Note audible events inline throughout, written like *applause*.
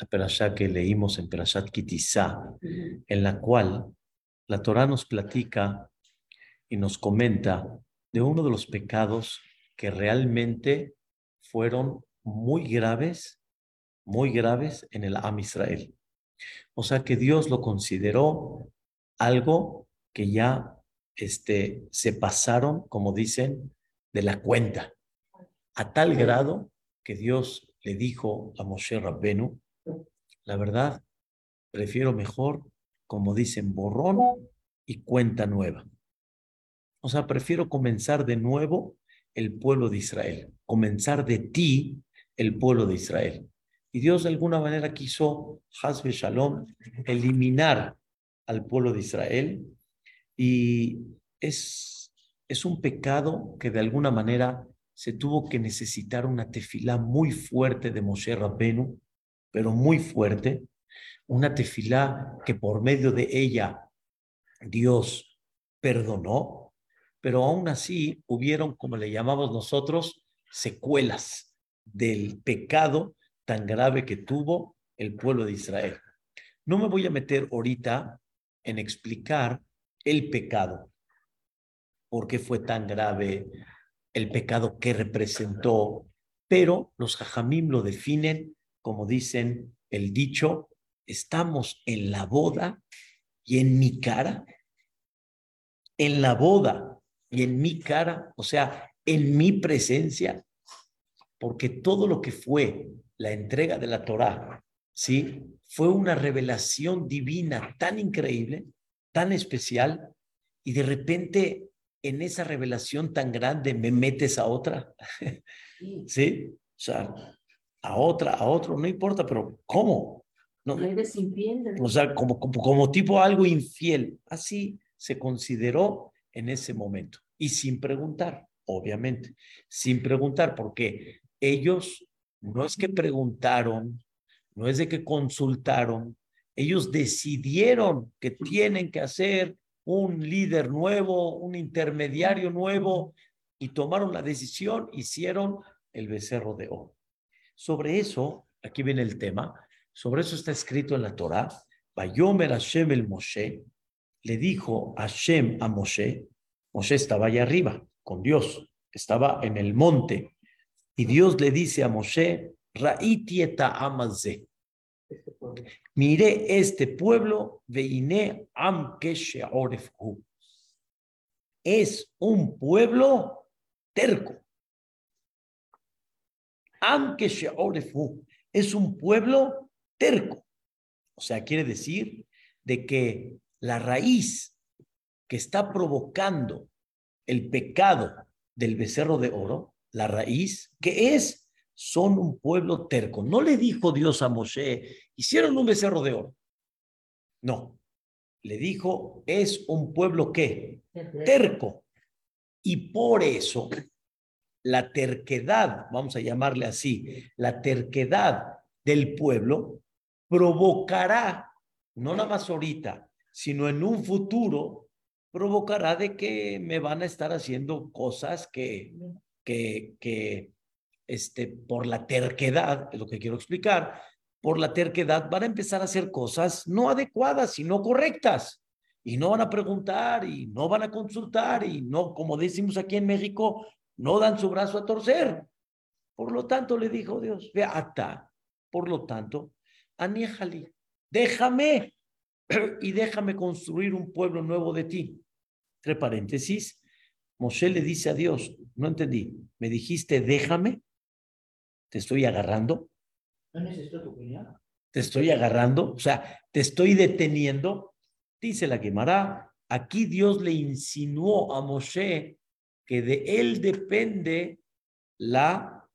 la perashá que leímos en Perashat Kitizá, en la cual la Torah nos platica y nos comenta de uno de los pecados que realmente fueron muy graves, muy graves en el Am Israel. O sea que Dios lo consideró algo que ya este, se pasaron, como dicen, de la cuenta, a tal grado que Dios le dijo a Moshe Rabbenu, la verdad, prefiero mejor, como dicen, borrón y cuenta nueva. O sea, prefiero comenzar de nuevo el pueblo de Israel, comenzar de ti el pueblo de Israel. Y Dios de alguna manera quiso, Hasbe Shalom, eliminar al pueblo de Israel. Y es, es un pecado que de alguna manera se tuvo que necesitar una tefilá muy fuerte de Moshe Rabbenu, pero muy fuerte, una tefilá que por medio de ella Dios perdonó, pero aún así hubieron, como le llamamos nosotros, secuelas del pecado tan grave que tuvo el pueblo de Israel. No me voy a meter ahorita en explicar el pecado, por qué fue tan grave el pecado que representó, pero los jajamim lo definen como dicen el dicho, estamos en la boda y en mi cara, en la boda y en mi cara, o sea, en mi presencia, porque todo lo que fue la entrega de la Torá, ¿sí? Fue una revelación divina tan increíble, tan especial, y de repente en esa revelación tan grande me metes a otra, *laughs* ¿sí? O sea, a otra, a otro, no importa, pero ¿cómo? No, o sea, como, como, como tipo algo infiel. Así se consideró en ese momento. Y sin preguntar, obviamente, sin preguntar, porque ellos no es que preguntaron, no es de que consultaron, ellos decidieron que tienen que hacer un líder nuevo, un intermediario nuevo, y tomaron la decisión, hicieron el becerro de oro. Sobre eso, aquí viene el tema, sobre eso está escrito en la Torah, Bayomer Hashem el Moshe, le dijo Hashem a Moshe, Moshe estaba allá arriba con Dios, estaba en el monte, y Dios le dice a Moshe, Ra'itieta Amazé, mire este pueblo, Veine Am es un pueblo terco aunque es un pueblo terco. O sea, quiere decir de que la raíz que está provocando el pecado del becerro de oro, la raíz, que es, son un pueblo terco. No le dijo Dios a Moshe, hicieron un becerro de oro. No, le dijo, es un pueblo que terco. Y por eso la terquedad, vamos a llamarle así, la terquedad del pueblo provocará, no nada más ahorita, sino en un futuro, provocará de que me van a estar haciendo cosas que, que, que este, por la terquedad, es lo que quiero explicar, por la terquedad van a empezar a hacer cosas no adecuadas, sino correctas. Y no van a preguntar y no van a consultar y no, como decimos aquí en México, no dan su brazo a torcer. Por lo tanto, le dijo Dios, ve ata. Por lo tanto, aníjali, déjame *clears throat* y déjame construir un pueblo nuevo de ti. Entre paréntesis, Moshe le dice a Dios, no entendí, me dijiste déjame, te estoy agarrando. ¿No necesito tu opinión? Te estoy agarrando, o sea, te estoy deteniendo. Dice la quemará, aquí Dios le insinuó a Moshe que de él depende la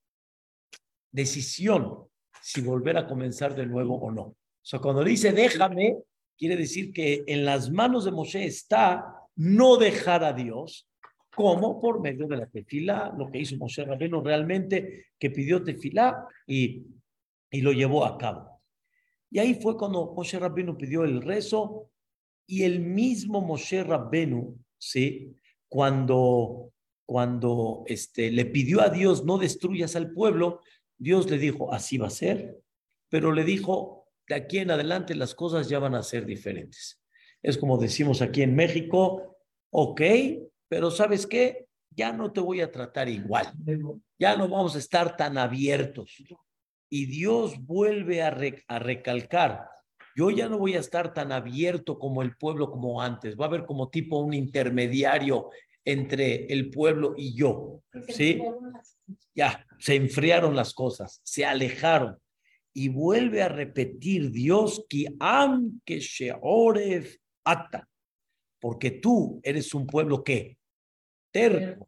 decisión si volver a comenzar de nuevo o no. O sea, cuando dice déjame, quiere decir que en las manos de Moshe está no dejar a Dios, como por medio de la tefilá, lo que hizo Moshe Rabbeinu realmente, que pidió tefilá y, y lo llevó a cabo. Y ahí fue cuando Moshe Rabbeinu pidió el rezo y el mismo Moshe Rabbeinu, ¿sí? Cuando cuando este, le pidió a Dios no destruyas al pueblo, Dios le dijo, así va a ser, pero le dijo, de aquí en adelante las cosas ya van a ser diferentes. Es como decimos aquí en México, ok, pero ¿sabes qué? Ya no te voy a tratar igual. Ya no vamos a estar tan abiertos. Y Dios vuelve a, a recalcar, yo ya no voy a estar tan abierto como el pueblo como antes. Va a haber como tipo un intermediario entre el pueblo y yo. ¿Sí? Ya, se enfriaron las cosas, se alejaron. Y vuelve a repetir Dios que aunque sheoref ata, porque tú eres un pueblo que terco,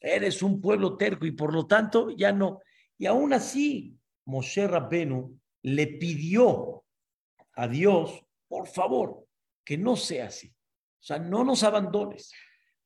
eres un pueblo terco y por lo tanto ya no. Y aún así, Moshe Rabbenu le pidió a Dios, por favor, que no sea así. O sea, no nos abandones.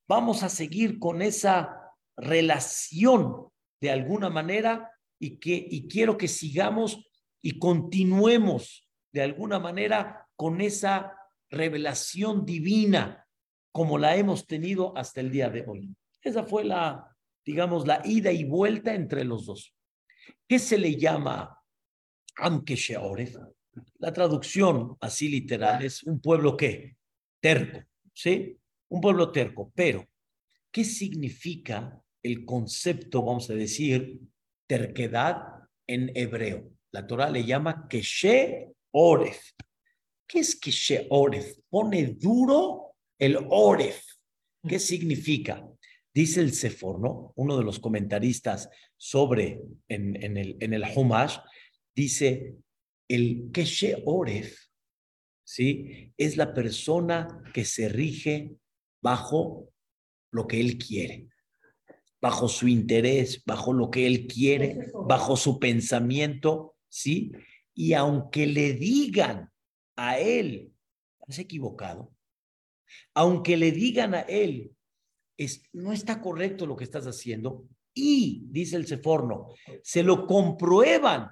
Vamos a seguir con esa relación de alguna manera y que y quiero que sigamos y continuemos de alguna manera con esa revelación divina como la hemos tenido hasta el día de hoy. Esa fue la, digamos, la ida y vuelta entre los dos. ¿Qué se le llama Amke La traducción así literal es un pueblo que terco, ¿sí? Un pueblo terco, pero ¿qué significa el concepto, vamos a decir, terquedad en hebreo? La Torah le llama Keshe Oref. ¿Qué es Keshe Oref? Pone duro el Oref. ¿Qué significa? Dice el Sefor, Uno de los comentaristas sobre en, en el, en el Humash, dice, el Keshe Oref, ¿sí? Es la persona que se rige bajo lo que él quiere, bajo su interés, bajo lo que él quiere, bajo su pensamiento, ¿sí? Y aunque le digan a él, has equivocado, aunque le digan a él, es, no está correcto lo que estás haciendo, y, dice el Seforno, se lo comprueban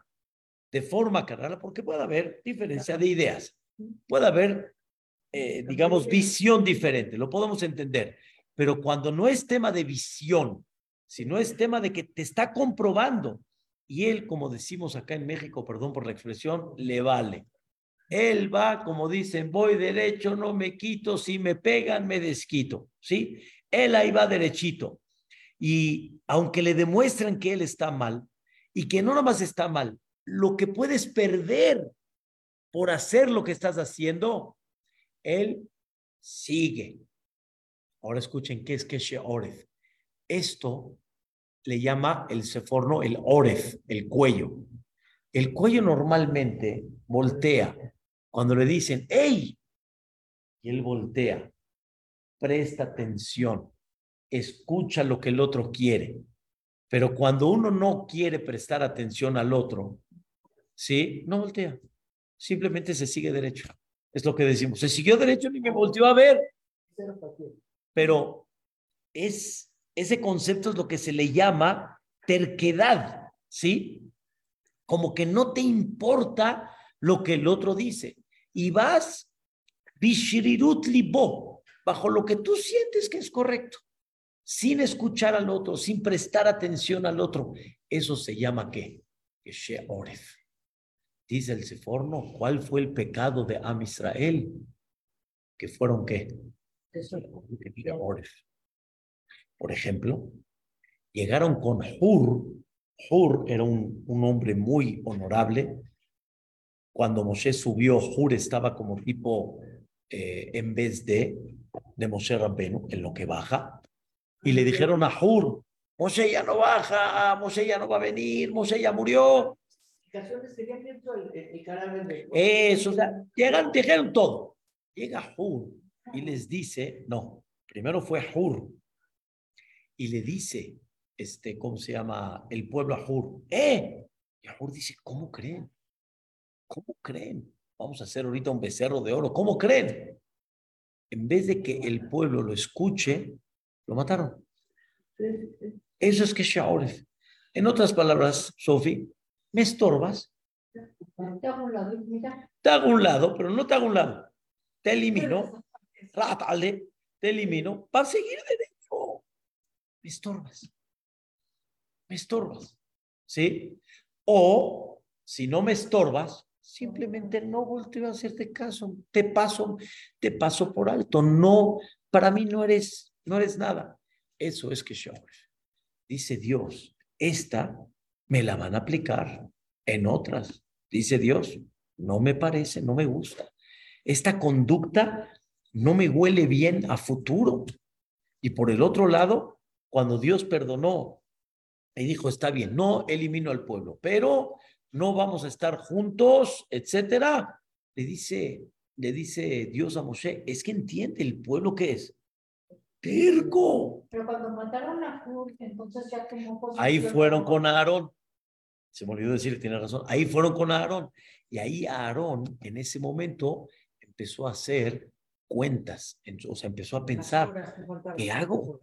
de forma carnal, porque puede haber diferencia de ideas, puede haber, eh, digamos, visión diferente, lo podemos entender, pero cuando no es tema de visión, sino es tema de que te está comprobando, y él, como decimos acá en México, perdón por la expresión, le vale. Él va, como dicen, voy derecho, no me quito, si me pegan, me desquito, ¿sí? Él ahí va derechito. Y aunque le demuestran que él está mal, y que no nomás está mal, lo que puedes perder por hacer lo que estás haciendo, él sigue. Ahora escuchen qué es que Oref. Esto le llama el seforno el Oref, el cuello. El cuello normalmente voltea cuando le dicen, ¡Ey! Y él voltea, presta atención, escucha lo que el otro quiere. Pero cuando uno no quiere prestar atención al otro, ¿sí? No voltea, simplemente se sigue derecho. Es lo que decimos, se siguió derecho ni me volteó a ver. Pero es, ese concepto es lo que se le llama terquedad, ¿sí? Como que no te importa lo que el otro dice. Y vas bishirirut libo, bajo lo que tú sientes que es correcto, sin escuchar al otro, sin prestar atención al otro. Eso se llama ¿qué? Que Oref. Dice el Seforno, ¿cuál fue el pecado de Am Israel? Que fueron qué? Por ejemplo, llegaron con Hur. Hur era un, un hombre muy honorable. Cuando Moshe subió, Hur estaba como tipo, eh, en vez de, de Moshe Rabbenu, en lo que baja. Y le dijeron a Hur, Moshe ya no baja, Moshe ya no va a venir, Moshe ya murió. Eso, o sea, llegan, dijeron todo. Llega Hur y les dice, no, primero fue Hur y le dice, este, ¿cómo se llama? El pueblo a Hur, ¡eh! Y Hur dice, ¿cómo creen? ¿Cómo creen? Vamos a hacer ahorita un becerro de oro, ¿cómo creen? En vez de que el pueblo lo escuche, lo mataron. Eso es que Shaoref. En otras palabras, Sofi, ¿me estorbas? Te hago un lado, Te hago un lado, pero no te hago un lado. Te elimino te elimino para seguir derecho. Me estorbas. Me estorbas. ¿Sí? O si no me estorbas, simplemente no volteo a hacerte caso, te paso, te paso por alto, no, para mí no eres, no eres nada. Eso es que yo, dice Dios, esta me la van a aplicar en otras, dice Dios, no me parece, no me gusta. Esta conducta no me huele bien a futuro. Y por el otro lado, cuando Dios perdonó y dijo, está bien, no elimino al pueblo, pero no vamos a estar juntos, etcétera, le dice, le dice Dios a Moshe, es que entiende el pueblo que es. Terco. Pero cuando mataron a Hur, entonces ya como Ahí fueron con Aarón. Se me olvidó decir, tiene razón. Ahí fueron con Aarón. Y ahí Aarón, en ese momento, empezó a hacer cuentas. O sea, empezó a pensar, ¿qué hago?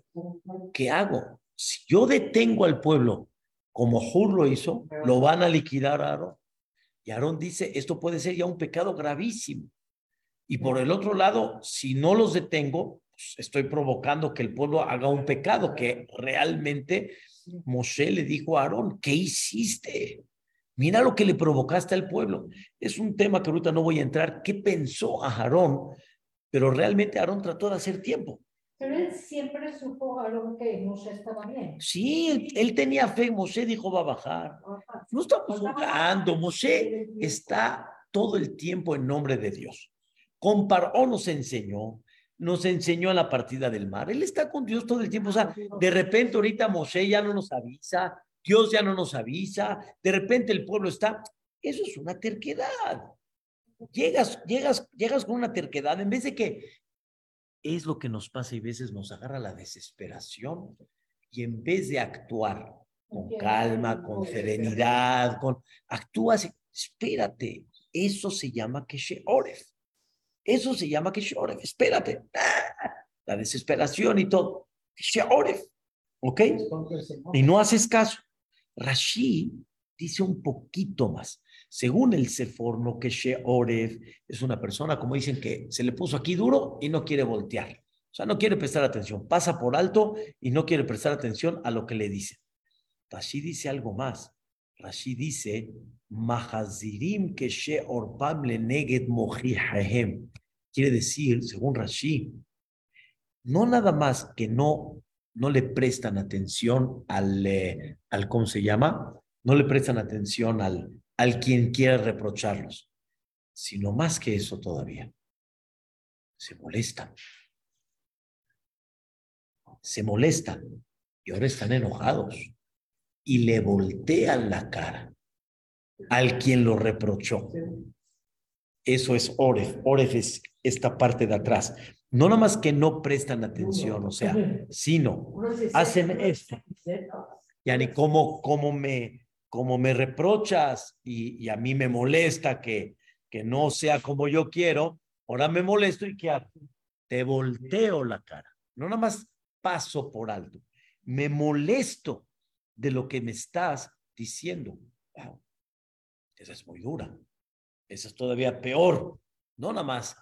¿Qué hago? Si yo detengo al pueblo como Hur lo hizo, lo van a liquidar a Aarón. Y Aarón dice, esto puede ser ya un pecado gravísimo. Y por el otro lado, si no los detengo, pues, estoy provocando que el pueblo haga un pecado que realmente Moshe le dijo a Aarón, ¿qué hiciste? Mira lo que le provocaste al pueblo. Es un tema que ahorita no voy a entrar. ¿Qué pensó a Aarón? Pero realmente Aarón trató de hacer tiempo. Pero él siempre supo algo que Moshe estaba bien. Sí, él, tenía fe, Moshe dijo va a bajar. No estamos jugando, Moshe está todo el tiempo en nombre de Dios. Comparó, nos enseñó, nos enseñó en la partida del mar. Él está con Dios todo el tiempo. O sea, de repente ahorita Moshe ya no nos avisa, Dios ya no nos avisa, de repente el pueblo está. Eso es una terquedad. Llegas, llegas, llegas con una terquedad en vez de que es lo que nos pasa y veces nos agarra la desesperación y en vez de actuar con calma, con serenidad, con actúas, espérate, eso se llama que. Eso se llama oref, espérate. La desesperación y todo. oref. ¿Ok? Y no haces caso. Rashi dice un poquito más. Según el Seforno, que Sheoref es una persona, como dicen, que se le puso aquí duro y no quiere voltear. O sea, no quiere prestar atención. Pasa por alto y no quiere prestar atención a lo que le dicen. Rashi dice algo más. Rashi dice, Mahazirim que Sheorpam le neget Quiere decir, según Rashi, no nada más que no, no le prestan atención al, eh, al, ¿cómo se llama? No le prestan atención al, al quien quiera reprocharlos, sino más que eso todavía. Se molestan. Se molestan y ahora están enojados y le voltean la cara al quien lo reprochó. Eso es Oref. Oref es esta parte de atrás. No nada más que no prestan atención, o sea, sino hacen esto. Ya ni cómo, cómo me, como me reprochas y, a mí me molesta que, que no sea como yo quiero, ahora me molesto y ¿qué hago? Te volteo la cara. No nada más paso por alto. Me molesto de lo que me estás diciendo. Wow, esa es muy dura. Esa es todavía peor. No nada más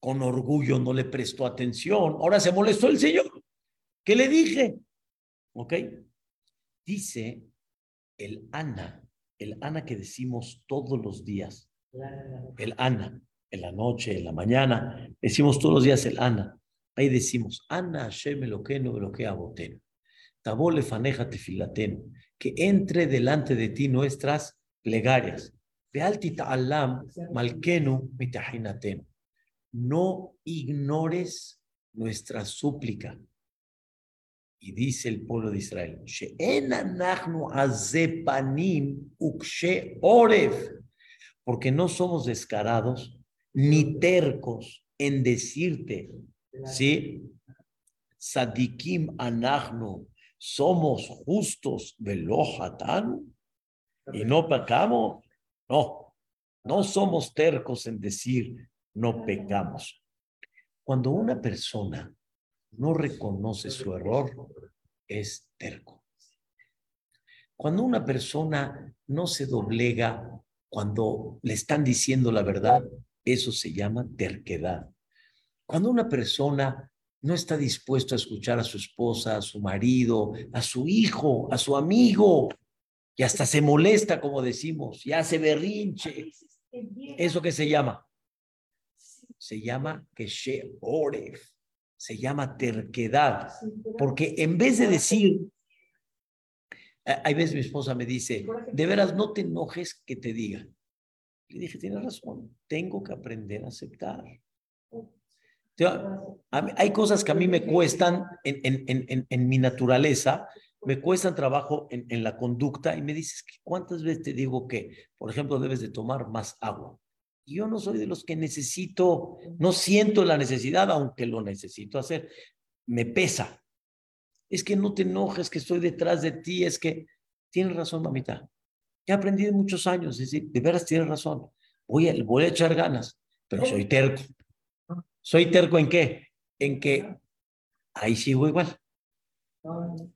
con orgullo no le prestó atención. Ahora se molestó el Señor. ¿Qué le dije? ¿Ok? Dice el Ana, el Ana que decimos todos los días, el Ana, en la noche, en la mañana, decimos todos los días el Ana. Ahí decimos, Ana lo que no lo que. Tabole faneja. Que entre delante de ti nuestras plegarias. ta'alam malkenu mitahinaten. No ignores nuestra súplica. Y dice el pueblo de Israel, porque no somos descarados ni tercos en decirte, ¿sí? Sadikim anachnu, somos justos velohatan y no pecamos. No, no somos tercos en decir no pecamos. Cuando una persona no reconoce su error, es terco. Cuando una persona no se doblega cuando le están diciendo la verdad, eso se llama terquedad. Cuando una persona no está dispuesto a escuchar a su esposa, a su marido, a su hijo, a su amigo, Y hasta se molesta, como decimos, ya se berrinche. ¿Eso qué se llama? Se llama que oref, se llama terquedad. Porque en vez de decir, hay veces mi esposa me dice, de veras no te enojes que te diga. Le dije, tienes razón, tengo que aprender a aceptar. Hay cosas que a mí me cuestan en, mi naturaleza, me cuestan trabajo en, la conducta y me dices, ¿cuántas veces te digo que, por ejemplo, debes de tomar más agua? Yo no soy de los que necesito, no siento la necesidad, aunque lo necesito hacer. Me pesa. Es que no te enojes, que estoy detrás de ti, es que tienes razón, mamita. He aprendido muchos años, es decir, de veras tienes razón. Voy a, voy a echar ganas, pero soy terco. ¿Soy terco en qué? En que ahí sigo igual.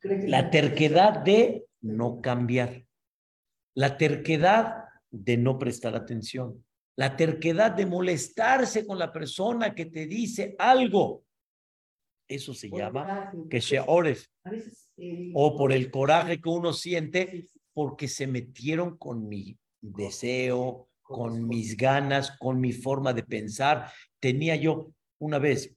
La terquedad de no cambiar. La terquedad de no prestar atención. La terquedad de molestarse con la persona que te dice algo. Eso se llama que se oref. Eh, o por el coraje que uno siente porque se metieron con mi deseo, con mis ganas, con mi forma de pensar. Tenía yo una vez,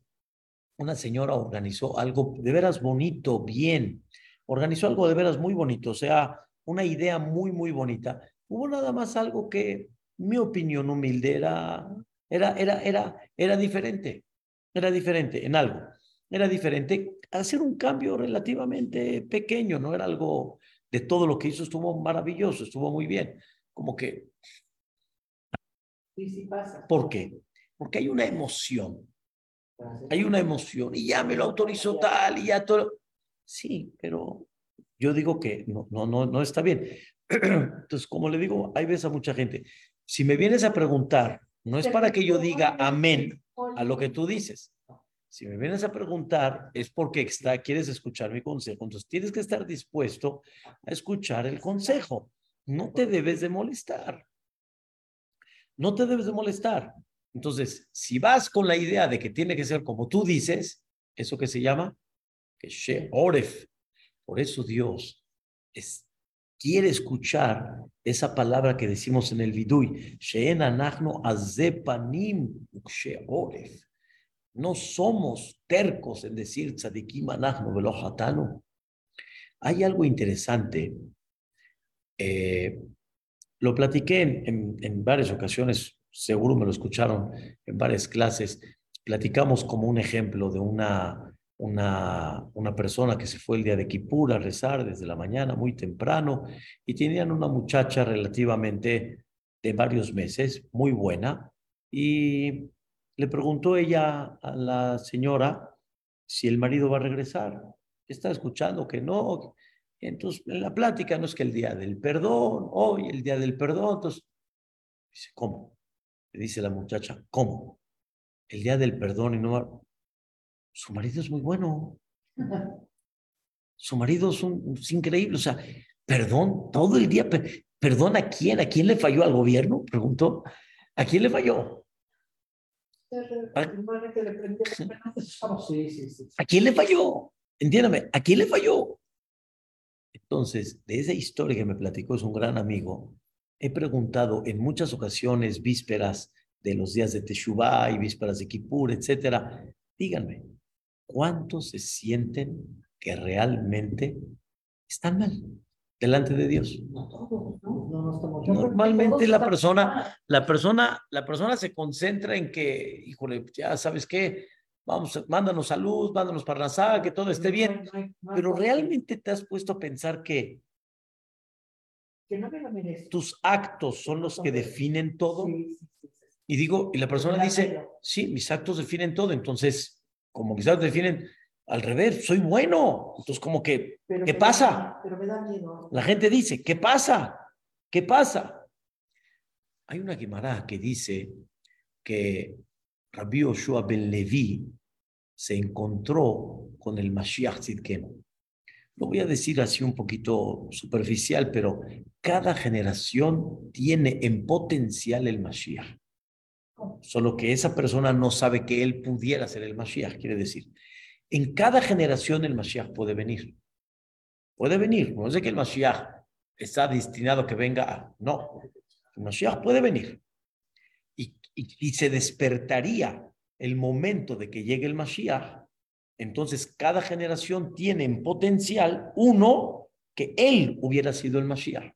una señora organizó algo de veras bonito, bien, organizó algo de veras muy bonito, o sea, una idea muy, muy bonita. Hubo nada más algo que, mi opinión humilde, era, era, era, era, era diferente, era diferente en algo, era diferente. Hacer un cambio relativamente pequeño, no era algo de todo lo que hizo, estuvo maravilloso, estuvo muy bien. Como que... Sí, sí pasa. ¿Por qué? Porque hay una emoción hay una emoción y ya me lo autorizó tal y ya todo. Sí, pero yo digo que no, no, no, no está bien. *clears throat* Entonces, como le digo, hay veces a mucha gente, si me vienes a preguntar, no es para que yo diga amén a lo que tú dices. Si me vienes a preguntar es porque está, quieres escuchar mi consejo. Entonces tienes que estar dispuesto a escuchar el consejo. No te debes de molestar. No te debes de molestar. Entonces, si vas con la idea de que tiene que ser como tú dices, ¿eso que se llama? Que oref. Por eso Dios quiere escuchar esa palabra que decimos en el vidui, Sheen anachno azepanim oref. No somos tercos en decir tzadikim anachno velochatanu. Hay algo interesante. Eh, lo platiqué en, en varias ocasiones seguro me lo escucharon en varias clases, platicamos como un ejemplo de una, una, una persona que se fue el día de Kippur a rezar desde la mañana muy temprano y tenían una muchacha relativamente de varios meses, muy buena, y le preguntó ella a la señora si el marido va a regresar. Está escuchando que no. Entonces, en la plática no es que el día del perdón, hoy el día del perdón, entonces, dice, ¿cómo? dice la muchacha, ¿cómo? El día del perdón y no... Su marido es muy bueno. Su marido es, un, increíble. O sea, perdón, todo el día. ¿Perdón a quién? ¿A quién le falló al gobierno? Preguntó. ¿A quién le falló? ¿A quién le falló? Entiéndame, ¿a quién le falló? Entonces, de esa historia que me platicó, es un gran amigo, he preguntado en muchas ocasiones, vísperas de los días de Teshuvah y vísperas de Kippur, etcétera, díganme, ¿cuántos se sienten que realmente están mal delante de Dios? Normalmente la persona, la persona, la persona se concentra en que, híjole, ya sabes qué, vamos, mándanos salud, mándanos para la que todo esté bien, pero realmente te has puesto a pensar que tus actos son los que definen todo. Y digo, y la persona dice, sí, mis actos definen todo. Entonces, como actos definen, al revés, soy bueno. Entonces, como que, ¿qué pasa? La gente dice, ¿qué pasa? ¿Qué pasa? Hay una Gemara que dice que Rabbi Yoshua ben Levi se encontró con el Mashiach Tzidkenu. Lo voy a decir así un poquito superficial, pero cada generación tiene en potencial el Mashiach. Solo que esa persona no sabe que él pudiera ser el Mashiach, quiere decir. En cada generación el Mashiach puede venir. Puede venir, no es que el Mashiach está destinado a que venga. No, el Mashiach puede venir. Y, y, se despertaría el momento de que llegue el Mashiach. Entonces, cada generación tiene en potencial uno que él hubiera sido el Mashiach.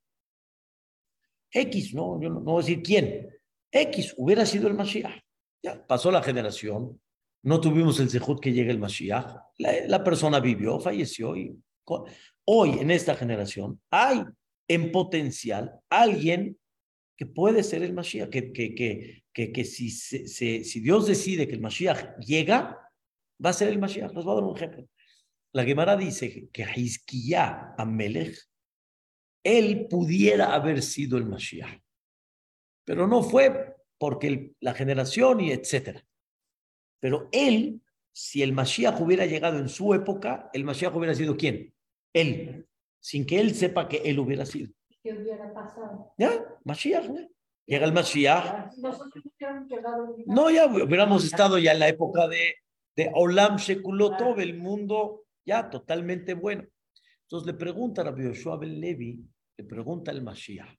X, no, yo no, voy a decir quién. X hubiera sido el Mashiach. Ya pasó la generación, no tuvimos el sejud que llegue el Mashiach. La, persona vivió, falleció y hoy en esta generación hay en potencial alguien que puede ser el Mashiach, que, que, que, que, que si, si Dios decide que el Mashiach llega, va a ser el Mashiach. Les voy a dar un ejemplo. La Gemara dice que Hizkiya Amelech, él pudiera haber sido el Mashiach, pero no fue porque la generación y etcétera. Pero él, si el Mashiach hubiera llegado en su época, el Mashiach hubiera sido quién? Él, sin que él sepa que él hubiera sido. ¿Qué hubiera pasado? Ya, Mashiach, ¿no? Llega el Mashiach. No, ya hubiéramos estado ya en la época de, de Olam Shekulotov, el mundo ya totalmente bueno. Entonces le pregunta a Rabbi Yoshua Ben Levi, le pregunta el Mashiach,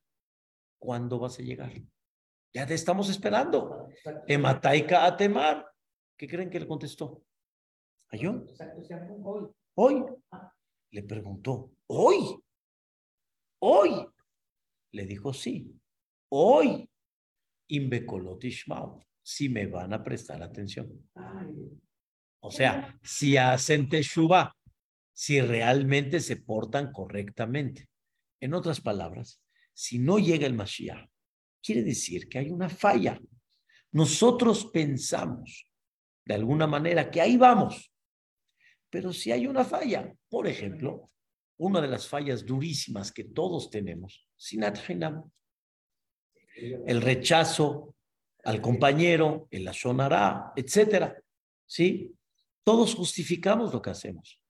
¿cuándo vas a llegar? Ya te estamos esperando. Emataika Atemar. ¿Qué creen que le contestó? ¿A yo? Hoy. Le preguntó, ¿hoy? ¿Hoy? Le dijo, sí. Hoy. Imbekolotishmau. Si me van a prestar atención. O sea, si hacen teshuva, si realmente se portan correctamente. En otras palabras, si no llega el Mashiach, quiere decir que hay una falla. Nosotros pensamos de alguna manera que ahí vamos, pero si hay una falla, por ejemplo, una de las fallas durísimas que todos tenemos, sinat el rechazo al compañero, el ashonará, etcétera, ¿sí? Todos justificamos lo que hacemos.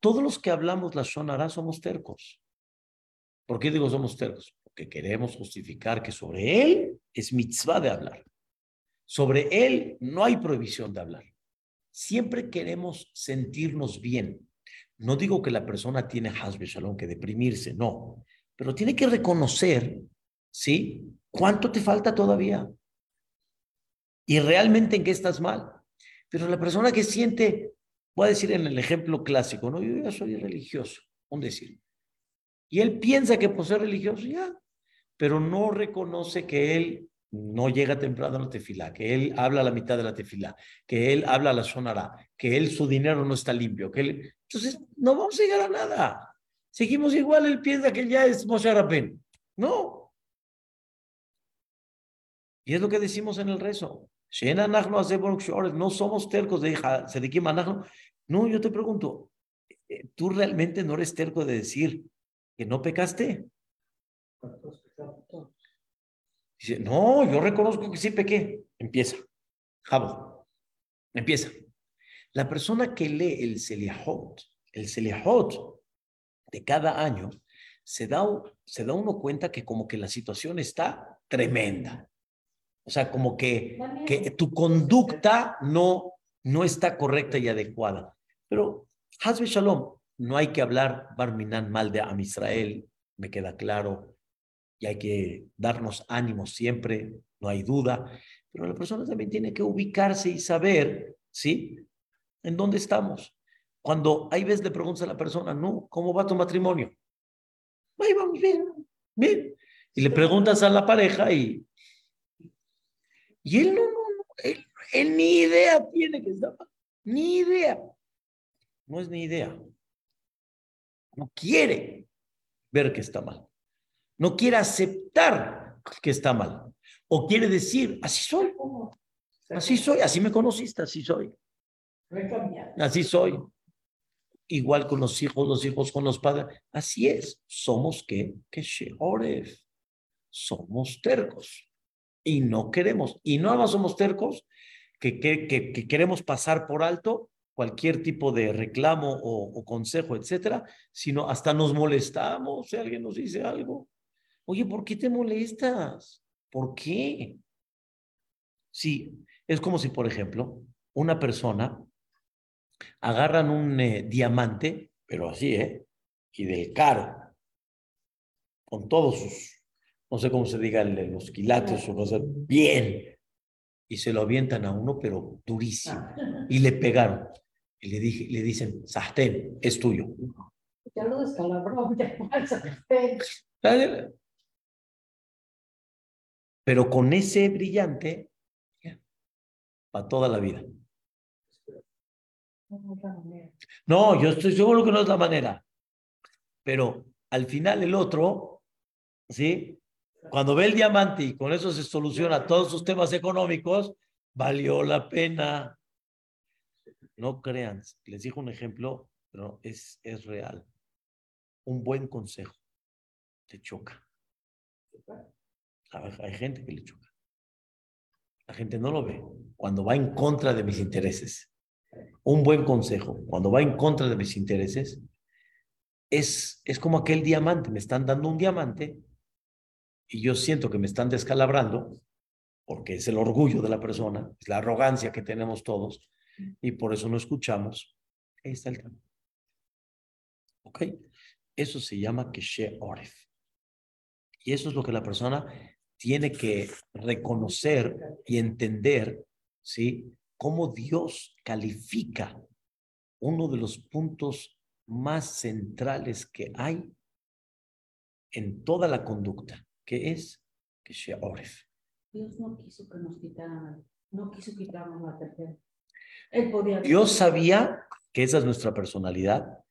Todos los que hablamos la shonará somos tercos. ¿Por qué digo somos tercos? Porque queremos justificar que sobre él es mitzvah de hablar. Sobre él no hay prohibición de hablar. Siempre queremos sentirnos bien. No digo que la persona tiene hasbe shalom que deprimirse, no, pero tiene que reconocer, ¿sí? ¿Cuánto te falta todavía? Y realmente en qué estás mal. Pero la persona que siente, voy a decir en el ejemplo clásico, ¿no? Yo ya soy religioso, un decir. Y él piensa que por ser religioso ya, pero no reconoce que él no llega temprano a la tefila, que él habla a la mitad de la tefila, que él habla a la sonará, que él su dinero no está limpio, que él... Entonces, no vamos a llegar a nada. Seguimos igual, él piensa que ya es Moshe Rapen. No. Y es lo que decimos en el rezo. No somos tercos de No, yo te pregunto, eh, ¿tú realmente no eres terco de decir que no pecaste? Dice, no, yo reconozco que sí pequé. Empieza. Jabo. Empieza. La persona que lee el Seliahot, el Seliahot de cada año, se da, se da uno cuenta que como que la situación está tremenda. O sea, como que, que tu conducta no, no está correcta y adecuada. Pero, Hazbe Shalom, no hay que hablar Barminan mal de Am Israel, me queda claro y hay que darnos ánimo siempre, no hay duda, pero la persona también tiene que ubicarse y saber, ¿sí? ¿En dónde estamos? Cuando hay veces le preguntas a la persona, no, ¿cómo va tu matrimonio? Ahí vamos bien, bien. Y le preguntas a la pareja y, y él no, no, no él, ni idea tiene que estar ni idea. No es ni idea. No quiere ver que está mal no quiere aceptar que está mal. O quiere decir, así soy. Así soy, así me conociste, así soy. Así soy. Igual con los hijos, los hijos con los padres. Así es. Somos que, que. Somos tercos. Y no queremos. Y no más somos tercos que, que, que, queremos pasar por alto cualquier tipo de reclamo o, o consejo, etcétera, sino hasta nos molestamos si alguien nos dice algo. Oye, ¿por qué te molestas? ¿Por qué? Sí, es como si, por ejemplo, una persona agarran un eh, diamante, pero así, ¿eh? Y del caro. con todos sus, no sé cómo se diga, los quilates o cosas, bien. Y se lo avientan a uno, pero durísimo. Y le pegaron. Y le, dije, le dicen, Sahten, es tuyo. Ya lo descalabró, Pero con ese brillante, para toda la vida. No, yo estoy seguro que no es la manera. Pero al final el otro, ¿sí? Cuando ve el diamante y con eso se soluciona todos sus temas económicos, valió la pena. No crean, les dijo un ejemplo, pero es, es real. Un buen consejo te choca. Hay gente que le choca. La gente no lo ve. Cuando va en contra de mis intereses. Un buen consejo, cuando va en contra de mis intereses, es, es como aquel diamante. Me están dando un diamante y yo siento que me están descalabrando, porque es el orgullo de la persona, es la arrogancia que tenemos todos, y por eso no escuchamos. Ahí está el tema. ¿Ok? Eso se llama Keshe Oref. Y eso es lo que la persona tiene que reconocer y entender, ¿sí? Cómo Dios califica uno de los puntos más centrales que hay en toda la conducta, que es que. Dios no quiso que nos quitaran, no quiso quitarnos la tercera. Dios sabía que esa es nuestra personalidad,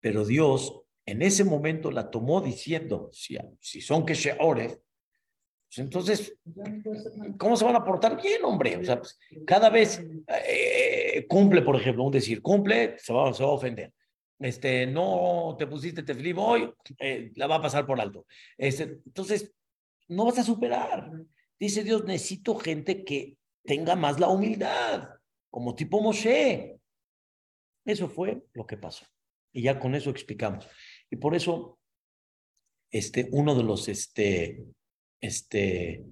pero Dios en ese momento la tomó diciendo, si, si son que se oref, pues entonces, ¿cómo se van a portar bien, hombre? O sea, pues, cada vez eh, cumple, por ejemplo, un decir, cumple, se va, se va a ofender. Este, no te pusiste teflim hoy, eh, la va a pasar por alto. Este, entonces, no vas a superar. Dice Dios, necesito gente que tenga más la humildad, como tipo Moshe. Eso fue lo que pasó. Y ya con eso explicamos. Y por eso, este, uno de los, este, este,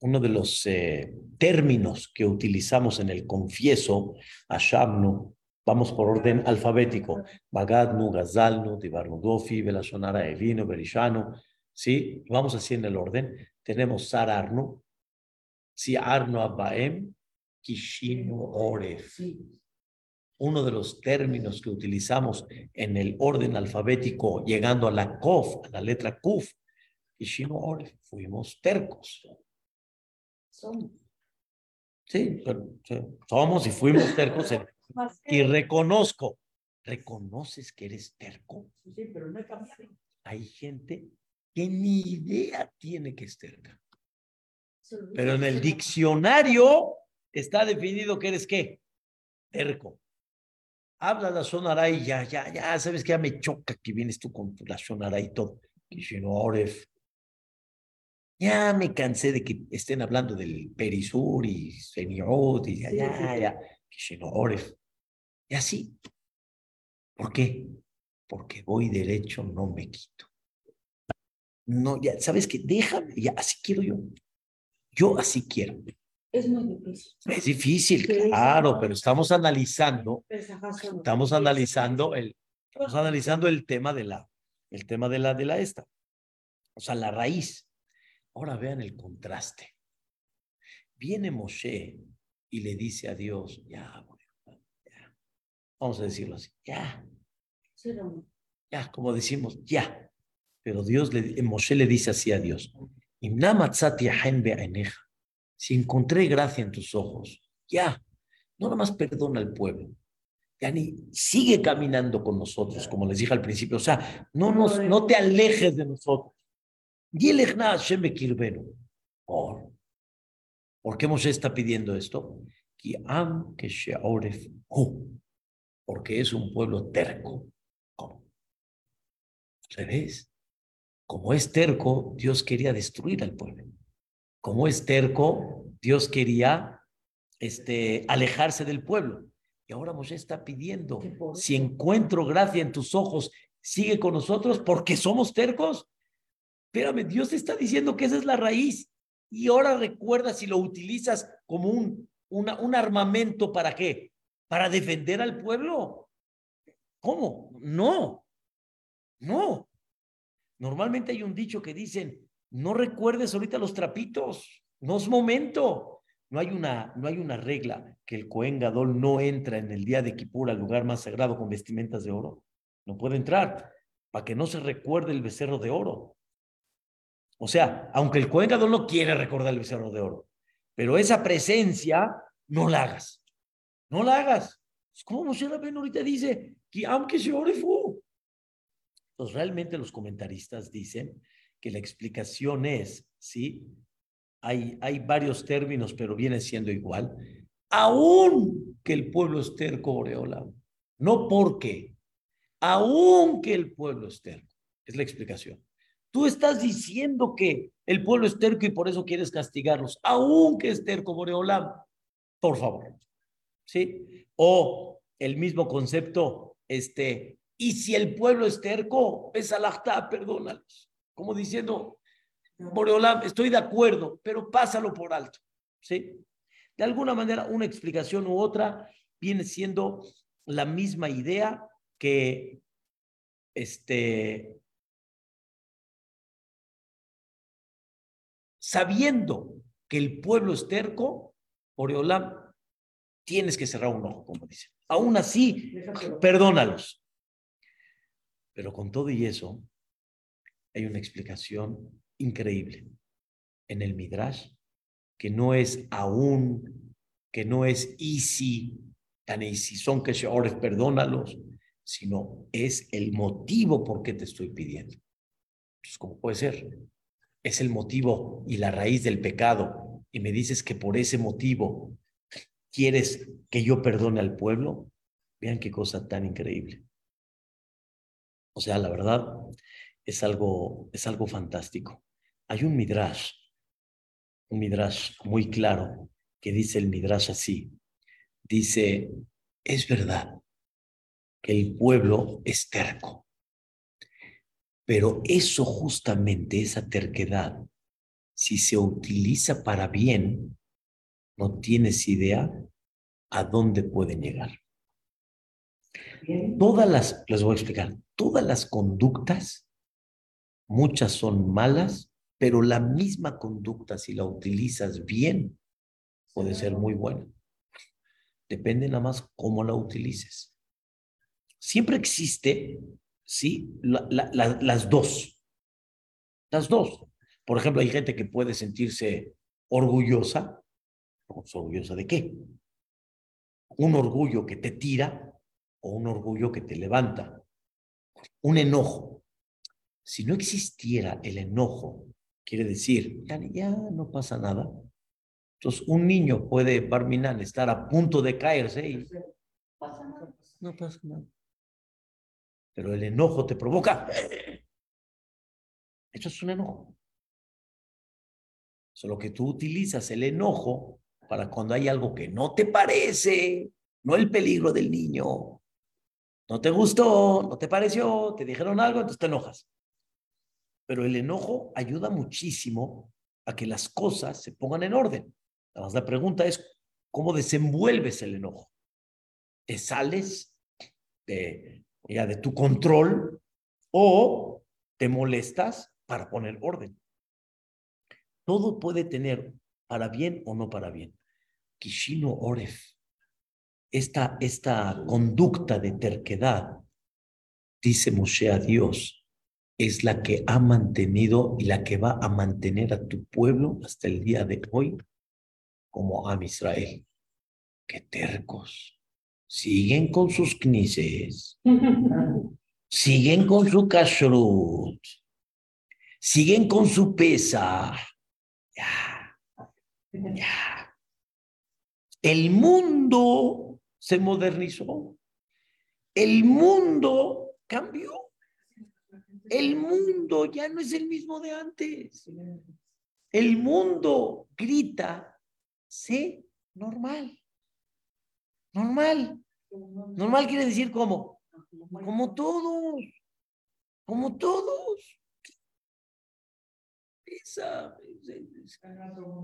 uno de los eh, términos que utilizamos en el confieso, Ashabnu, vamos por orden alfabético, Bagadnu, Gazalnu, Dibarnudofi, Belashonara, Evino, Berishanu, ¿sí? Vamos así en el orden. Tenemos Sararnu, Siarnu Abaem, Kishinu Oref. Uno de los términos que utilizamos en el orden alfabético, llegando a la Kof, a la letra Kuf, y Oref, fuimos tercos. Somos. Sí, pero, somos y fuimos tercos. Y reconozco, ¿reconoces que eres terco? Sí, pero no he cambiado. Hay gente que ni idea tiene que es terca. Pero en el diccionario está definido que eres qué? Terco. Habla la sonará y ya, ya, ya, sabes que ya me choca que vienes tú con la sonará y todo. Oref, ya me cansé de que estén hablando del Perisur y Semiot y ya, ya, ya, Y así. ¿Por qué? Porque voy derecho, no me quito. No, ya, ¿sabes qué? Déjame, ya, así quiero yo. Yo así quiero. Es muy difícil. Es difícil, claro, pero estamos analizando, estamos analizando el, estamos analizando el tema de la, el tema de la, de la esta. O sea, la raíz. Ahora vean el contraste. Viene Moshe y le dice a Dios, ya, ya. vamos a decirlo así, ya, ya, como decimos, ya. Pero Dios le, Moshe le dice así a Dios, si encontré gracia en tus ojos, ya, no nada más perdona al pueblo, ya ni sigue caminando con nosotros, como les dije al principio, o sea, no, nos, no te alejes de nosotros. ¿Por qué Moshe está pidiendo esto? Porque es un pueblo terco. ¿Cómo? ¿Ves? Como es terco, Dios quería destruir al pueblo. Como es terco, Dios quería este, alejarse del pueblo. Y ahora Moshe está pidiendo, si encuentro gracia en tus ojos, sigue con nosotros porque somos tercos. Espérame, Dios te está diciendo que esa es la raíz. Y ahora recuerda si lo utilizas como un, un armamento para qué? Para defender al pueblo. ¿Cómo? No. No. Normalmente hay un dicho que dicen, no recuerdes ahorita los trapitos, no es momento. No hay una, no hay una regla que el Cohen Gadol no entra en el día de Kippur al lugar más sagrado con vestimentas de oro. No puede entrar para que no se recuerde el becerro de oro. O sea, aunque el Cohen Gadol no quiere recordar el becerro de oro, pero esa presencia no la hagas. No la hagas. Es como Moshe ahorita dice, que aunque se ore fu. Entonces, realmente los comentaristas dicen que la explicación es, ¿sí? Hay, hay varios términos, pero viene siendo igual. Aún que el pueblo es terco. No porque. Aún que el pueblo es terco. Es la explicación. Tú estás diciendo que el pueblo es terco y por eso quieres castigarlos. Aún que es terco, Boreolam. Por favor. ¿Sí? O el mismo concepto, este, y si el pueblo es terco, es alajta, perdónalos. Como diciendo, Boreolam, estoy de acuerdo, pero pásalo por alto. ¿Sí? De alguna manera, una explicación u otra viene siendo la misma idea que este, sabiendo que el pueblo es terco, Boreolam, tienes que cerrar un ojo, como dice. Aún así, perdónalos. Pero con todo y eso, hay una explicación increíble en el Midrash, que no es aún, que no es easy, tan easy son que se ores, perdónalos, sino es el motivo por qué te estoy pidiendo. Entonces, ¿cómo puede ser? Es el motivo y la raíz del pecado, y me dices que por ese motivo quieres que yo perdone al pueblo. Vean qué cosa tan increíble. O sea, la verdad, es algo, es algo fantástico. Hay un midrash, un midrash muy claro, que dice el midrash así. Dice, es verdad que el pueblo es terco, pero eso justamente, esa terquedad, si se utiliza para bien, no tienes idea a dónde pueden llegar. Todas las, les voy a explicar, todas las conductas Muchas son malas, pero la misma conducta, si la utilizas bien, puede ser muy buena. Depende nada más cómo la utilices. Siempre existe, ¿sí? las dos. Las dos. Por ejemplo, hay gente que puede sentirse orgullosa. ¿Orgullosa de qué? Un orgullo que te tira o un orgullo que te levanta. Un enojo si no existiera el enojo, quiere decir, ya, no pasa nada. Entonces, un niño puede, Barminan, estar a punto de caerse y no pasa nada. Pero el enojo te provoca. Eso es un enojo. Solo que tú utilizas el enojo para cuando hay algo que no te parece, no el peligro del niño. No te gustó, no te pareció, te dijeron algo, entonces te enojas. Pero el enojo ayuda muchísimo a que las cosas se pongan en orden. la pregunta es, ¿cómo desenvuelves el enojo? ¿Te sales de, ya, de tu control o te molestas para poner orden? Todo puede tener para bien o no para bien. Kishino Oref, esta, esta conducta de terquedad, dice Moshe a Dios, es la que ha mantenido y la que va a mantener a tu pueblo hasta el día de hoy como a Israel. Qué tercos. Siguen con sus knises. *laughs* siguen con su kashrut. Siguen con su pesa. Ya. Ya. El mundo se modernizó. El mundo cambió. El mundo ya no es el mismo de antes. El mundo grita, sé normal. Normal. Normal quiere decir como, como todos, como todos.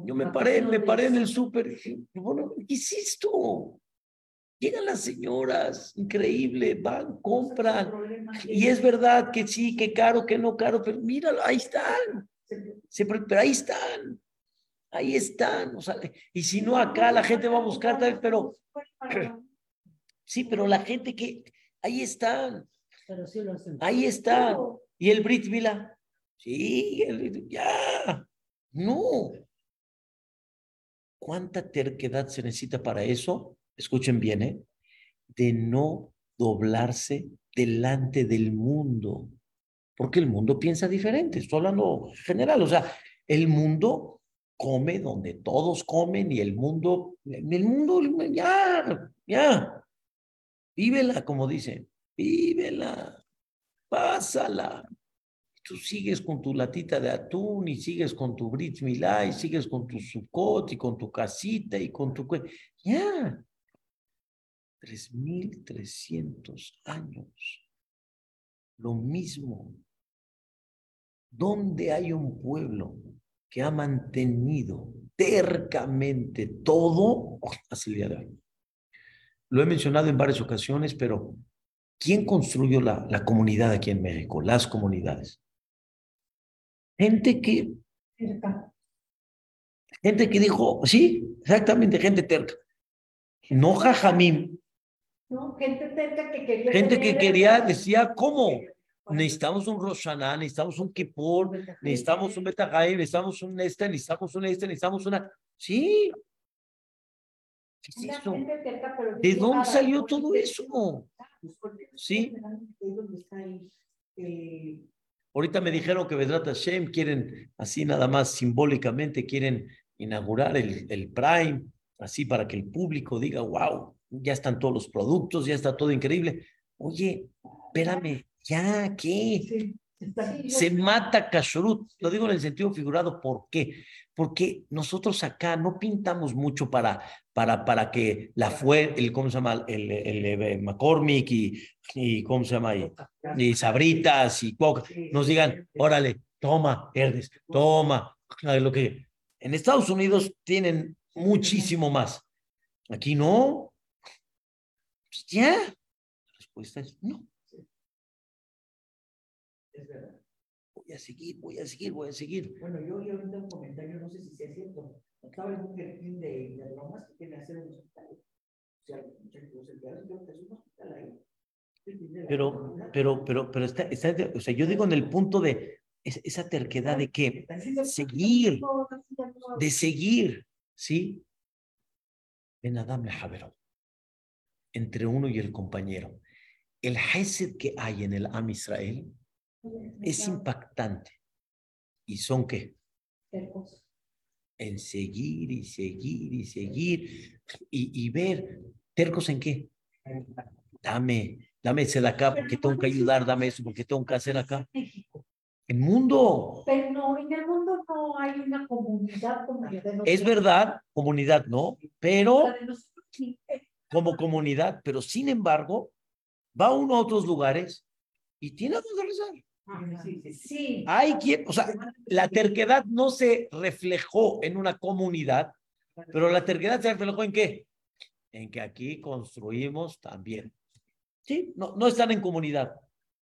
yo me paré, me paré en el súper dije, bueno, ¿qué es esto? Llegan las señoras, increíble, van, compran. Y es verdad que sí, que caro, que no caro, pero míralo, ahí están. pero ahí están. Ahí están. O sea, y si no, acá la gente va a buscar, pero. Sí, pero la gente que. Ahí están. Ahí están. ¿Y el Brit Mila? Sí, ya. No. ¿Cuánta terquedad se necesita para eso? Escuchen bien, ¿eh? De no doblarse delante del mundo. Porque el mundo piensa diferente. Estoy hablando general. O sea, el mundo come donde todos comen y el mundo, el mundo, ya, ya. Vívela, como dicen. Vívela. Pásala tú sigues con tu latita de atún y sigues con tu Brit Milá y sigues con tu Sukkot y con tu casita y con tu... Ya. 3.300 años. Lo mismo. ¿Dónde hay un pueblo que ha mantenido tercamente todo hasta el día de hoy? Lo he mencionado en varias ocasiones, pero ¿quién construyó la, la comunidad aquí en México? Las comunidades. Gente que... Gente que dijo, sí, exactamente, gente terca. No jajamim. No, gente terca que quería... Gente que quería, decía, ¿cómo? Necesitamos un Roshaná, necesitamos un Kippur, necesitamos un Betagaim, necesitamos un este, necesitamos un este, necesitamos una... Sí. ¿Qué es eso? ¿De dónde salió todo eso? Sí. Ahorita me dijeron que Vedrat Hashem quieren, así nada más simbólicamente, quieren inaugurar el, el Prime, así para que el público diga, wow, ya están todos los productos, ya está todo increíble. Oye, espérame, ya, ¿qué? Se mata Kashrut. Lo digo en el sentido figurado, ¿por qué? Porque nosotros acá no pintamos mucho para, para, para que la fue, el, ¿cómo se llama? El, el, McCormick y, y, ¿cómo se llama? Y, Sabritas y nos digan, órale, toma, Herdes, toma. Lo que en Estados Unidos tienen muchísimo más. Aquí no. Pues ya. La respuesta es no. Es verdad. Voy a seguir, voy a seguir, voy a seguir. Bueno, yo oí ahorita un comentario, no sé si sea cierto. Estaba en un perfil de, de bromas que quieren hacer un hospital. O sea, los empleados creo que es un hospital ahí. Pero, pero, pero, pero está, está, o sea, yo digo en el punto de esa terquedad de que seguir, de seguir, ¿sí? En Adam Javero, entre uno y el compañero. El Hesed que hay en el Am Israel es impactante. ¿Y son qué? En seguir y seguir y seguir y, y ver, tercos en qué? Dame, dame ese de acá porque tengo que ayudar, dame eso porque tengo que hacer acá. El mundo. Pero no, en el mundo no hay una comunidad como Es verdad, comunidad, ¿no? Pero como comunidad, pero sin embargo, va uno a otros lugares y tiene a dónde rezar. Sí. Hay quien, o sea, la terquedad no se reflejó en una comunidad, pero la terquedad se reflejó en qué? En que aquí construimos también. Sí, no, no están en comunidad,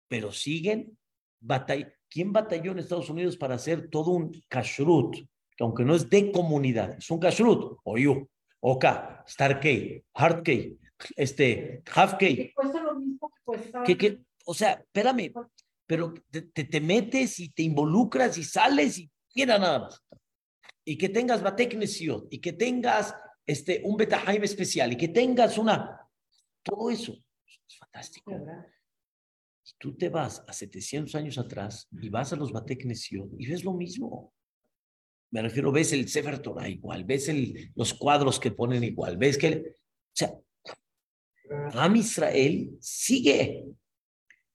pero siguen batallando. ¿Quién batalló en Estados Unidos para hacer todo un kashrut? Que aunque no es de comunidad, es un kashrut. Oyu, Oka, Starkey, Hardkey, este, Halfkey. Que cuesta lo mismo que cuesta. Que, o sea, espérame, pero te, te, metes y te involucras y sales y mira nada más. Y que tengas Bateknesiot, y que tengas este, un Betahaim especial, y que tengas una... Todo eso es fantástico. Y tú te vas a 700 años atrás y vas a los Bateknesiot y ves lo mismo. Me refiero, ves el Sefer Torah igual, ves el, los cuadros que ponen igual, ves que... o sea, Am Israel sigue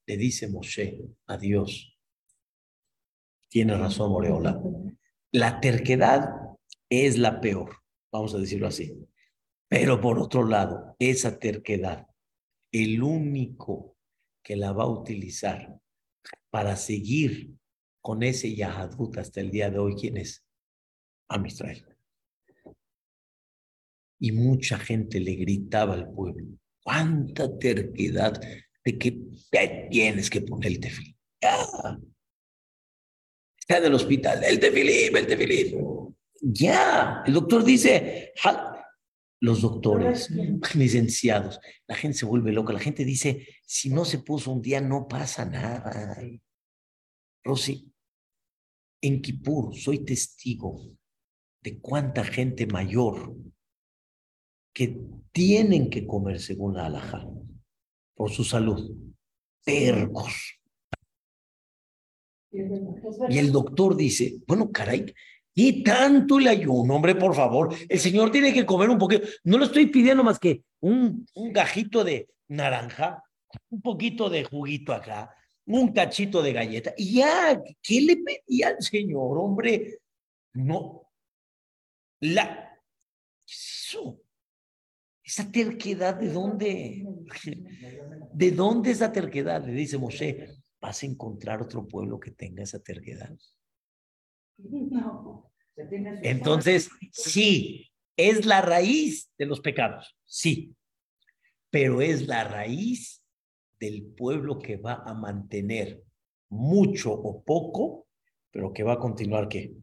le dice Moshe a Dios, tiene razón Moreola, la terquedad es la peor, vamos a decirlo así. Pero por otro lado, esa terquedad, el único que la va a utilizar para seguir con ese Yahadut hasta el día de hoy, ¿quién es? Amistrael. Y mucha gente le gritaba al pueblo, cuánta terquedad de que tienes que poner el tefilín. Ya. Está en el hospital, el tefilín, el tefilín. Ya, el doctor dice, los doctores, licenciados, la gente se vuelve loca, la gente dice, si no se puso un día no pasa nada. Rosy, en Kipur soy testigo de cuánta gente mayor que tienen que comer según la alhaja por su salud, percos. Y el doctor dice, bueno, caray, ¿qué tanto le ayuno, hombre, por favor? El señor tiene que comer un poquito. No le estoy pidiendo más que un, un gajito de naranja, un poquito de juguito acá, un cachito de galleta. Y ya, ¿qué le pedía al señor, hombre? No. La. ¿Qué es eso? Esa terquedad, ¿de dónde? ¿De dónde esa terquedad? Le dice Moshe, vas a encontrar otro pueblo que tenga esa terquedad. Entonces, sí, es la raíz de los pecados, sí, pero es la raíz del pueblo que va a mantener mucho o poco, pero que va a continuar qué?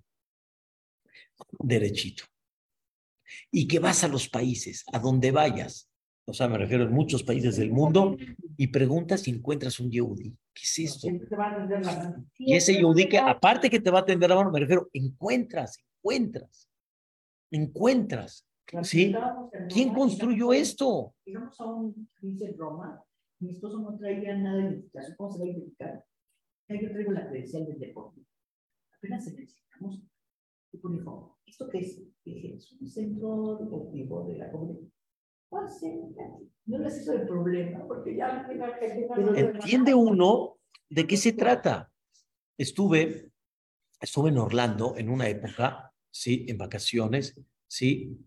Derechito y que vas a los países, a donde vayas, o sea, me refiero a muchos países del mundo, y preguntas si encuentras un Yehudi. ¿Qué es esto? Y ese Yehudi que, aparte que te va a atender la mano, me refiero, encuentras, encuentras, encuentras. ¿Sí? ¿Quién construyó esto? Digamos a un dice Roma, mi esposo no traía nada de identificación, ¿cómo se va a identificar? Yo traigo la credencial del deporte. Apenas necesitamos un uniforme. ¿Esto qué es? es un centro deportivo de la comunidad. No es eso el problema, porque ya... Entiende uno de qué se trata. Estuve, estuve en Orlando en una época, sí, en vacaciones, sí,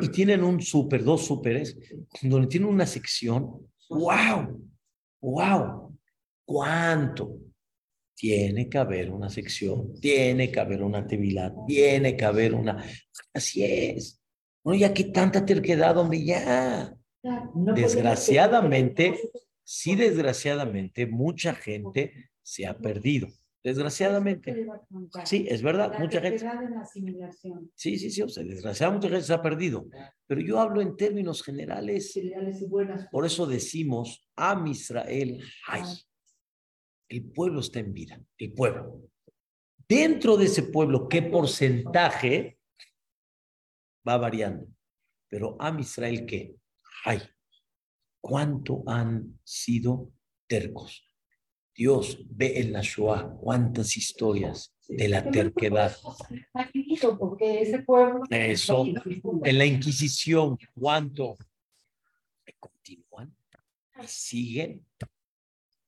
y tienen un súper, dos súperes, donde tienen una sección, wow, wow, cuánto, tiene que haber una sección, tiene que haber una actividad, tiene que haber una... Así es. Bueno, ya que tanta terquedad, hombre, ya. Desgraciadamente, sí, desgraciadamente, mucha gente se ha perdido. Desgraciadamente. Sí, es verdad, mucha gente. Sí, sí, sí, o sea, desgraciadamente mucha gente se ha perdido. Pero yo hablo en términos generales. Por eso decimos, a Israel, ay. El pueblo está en vida, el pueblo. Dentro de ese pueblo, ¿qué porcentaje va variando? Pero a Israel, ¿qué? Ay, ¿cuánto han sido tercos? Dios ve en la Shoah cuántas historias de la terquedad. Eso, en la Inquisición, cuánto continúan siguen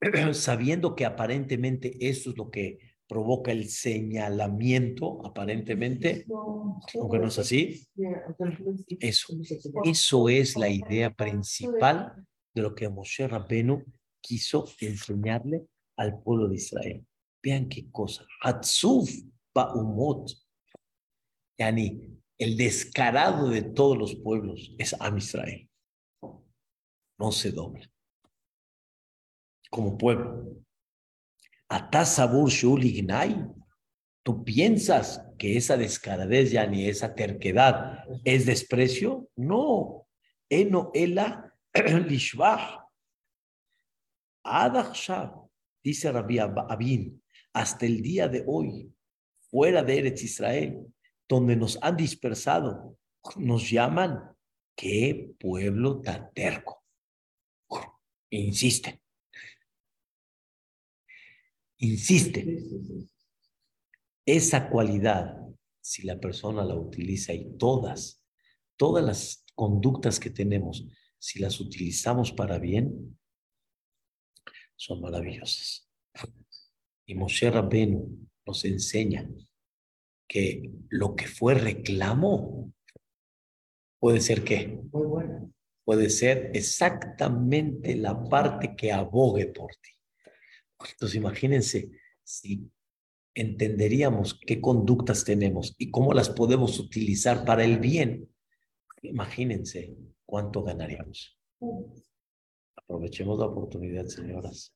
*clears throat* sabiendo que aparentemente eso es lo que provoca el señalamiento, aparentemente, aunque no es así, eso, eso es la idea principal de lo que Moshe Rabbeinu quiso enseñarle al pueblo de Israel. Vean qué cosa. Hatzuf Ba'umot. Yani, el descarado de todos los pueblos es Am Israel. No se dobla como pueblo. Atasabur Shulignai, ¿tú piensas que esa descaradez ya ni esa terquedad es desprecio? No. Eno ela *clears throat* lishvah. Adachshav, dice Rabbi Abin, hasta el día de hoy, fuera de Eretz Israel, donde nos han dispersado, nos llaman, qué pueblo tan terco. Insisten. Insiste. Esa cualidad, si la persona la utiliza y todas, todas las conductas que tenemos, si las utilizamos para bien, son maravillosas. Y Moshe Rabbeinu nos enseña que lo que fue reclamo puede ser qué? Puede ser exactamente la parte que abogue por ti. Entonces imagínense si entenderíamos qué conductas tenemos y cómo las podemos utilizar para el bien. Imagínense cuánto ganaríamos. Aprovechemos la oportunidad, señoras.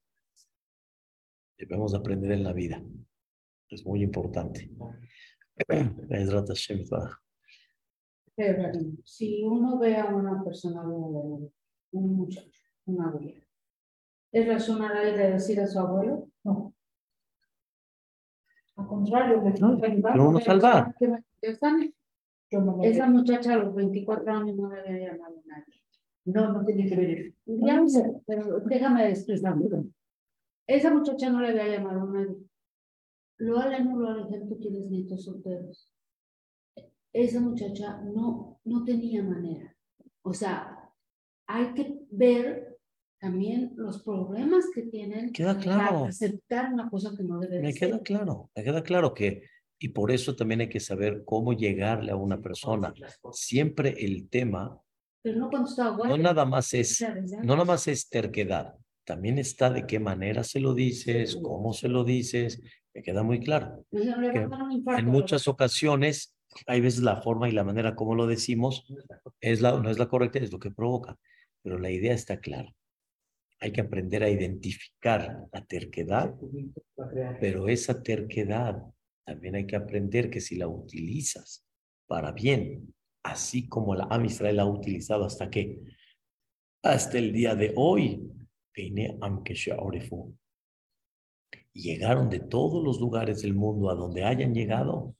Debemos aprender en la vida. Es muy importante. Si uno ve a una persona, un muchacho, una abuela, ¿es razonable de decir a su abuelo? No. Al contrario, me no, pero uno salvar. Esa muchacha a los 24 años no le había llamado a nadie. No, no tiene que ver. Ya no sé, pero déjame expresarlo. Esa muchacha no le había llamado a nadie. Lo no lo haré, tú tienes nietos solteros. Esa muchacha no, no tenía manera. O sea, hay que ver también los problemas que tienen queda claro. para aceptar una cosa que no debe Me queda claro, me queda claro que, y por eso también hay que saber cómo llegarle a una persona. Siempre el tema, Pero no, cuando está no nada más es, no nada más es terquedad, también está de qué manera se lo dices, cómo se lo dices, me queda muy claro. en muchas ocasiones, hay veces la forma y la manera como lo decimos es la, no es la correcta, es lo que provoca, pero la idea está clara. Hay que aprender a identificar la terquedad, pero esa terquedad también hay que aprender que si la utilizas para bien, así como la Am Israel la ha utilizado hasta que, hasta el día de hoy, llegaron de todos los lugares del mundo a donde hayan llegado.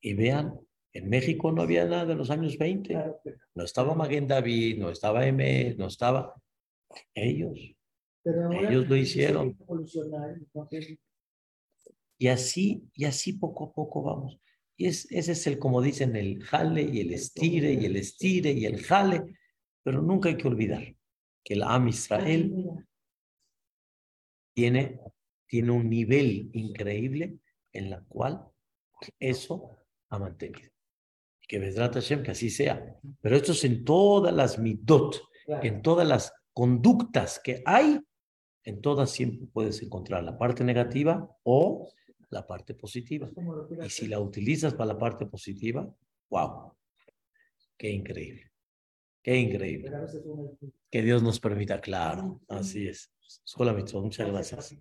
Y vean, en México no había nada de los años 20. No estaba Maguen David, no estaba M, no estaba. Ellos. ellos lo hicieron. Y así, y así poco a poco vamos. Y es, ese es el, como dicen, el jale y el estire y el estire y el jale. Pero nunca hay que olvidar que el Am Israel tiene tiene un nivel increíble en la cual eso ha mantenido. Que Hashem, que así sea. Pero esto es en todas las midot, en todas las conductas que hay, en todas siempre puedes encontrar la parte negativa o la parte positiva. Y si la utilizas para la parte positiva, wow, qué increíble. Qué increíble. Que Dios nos permita, claro, así es. Muchas gracias.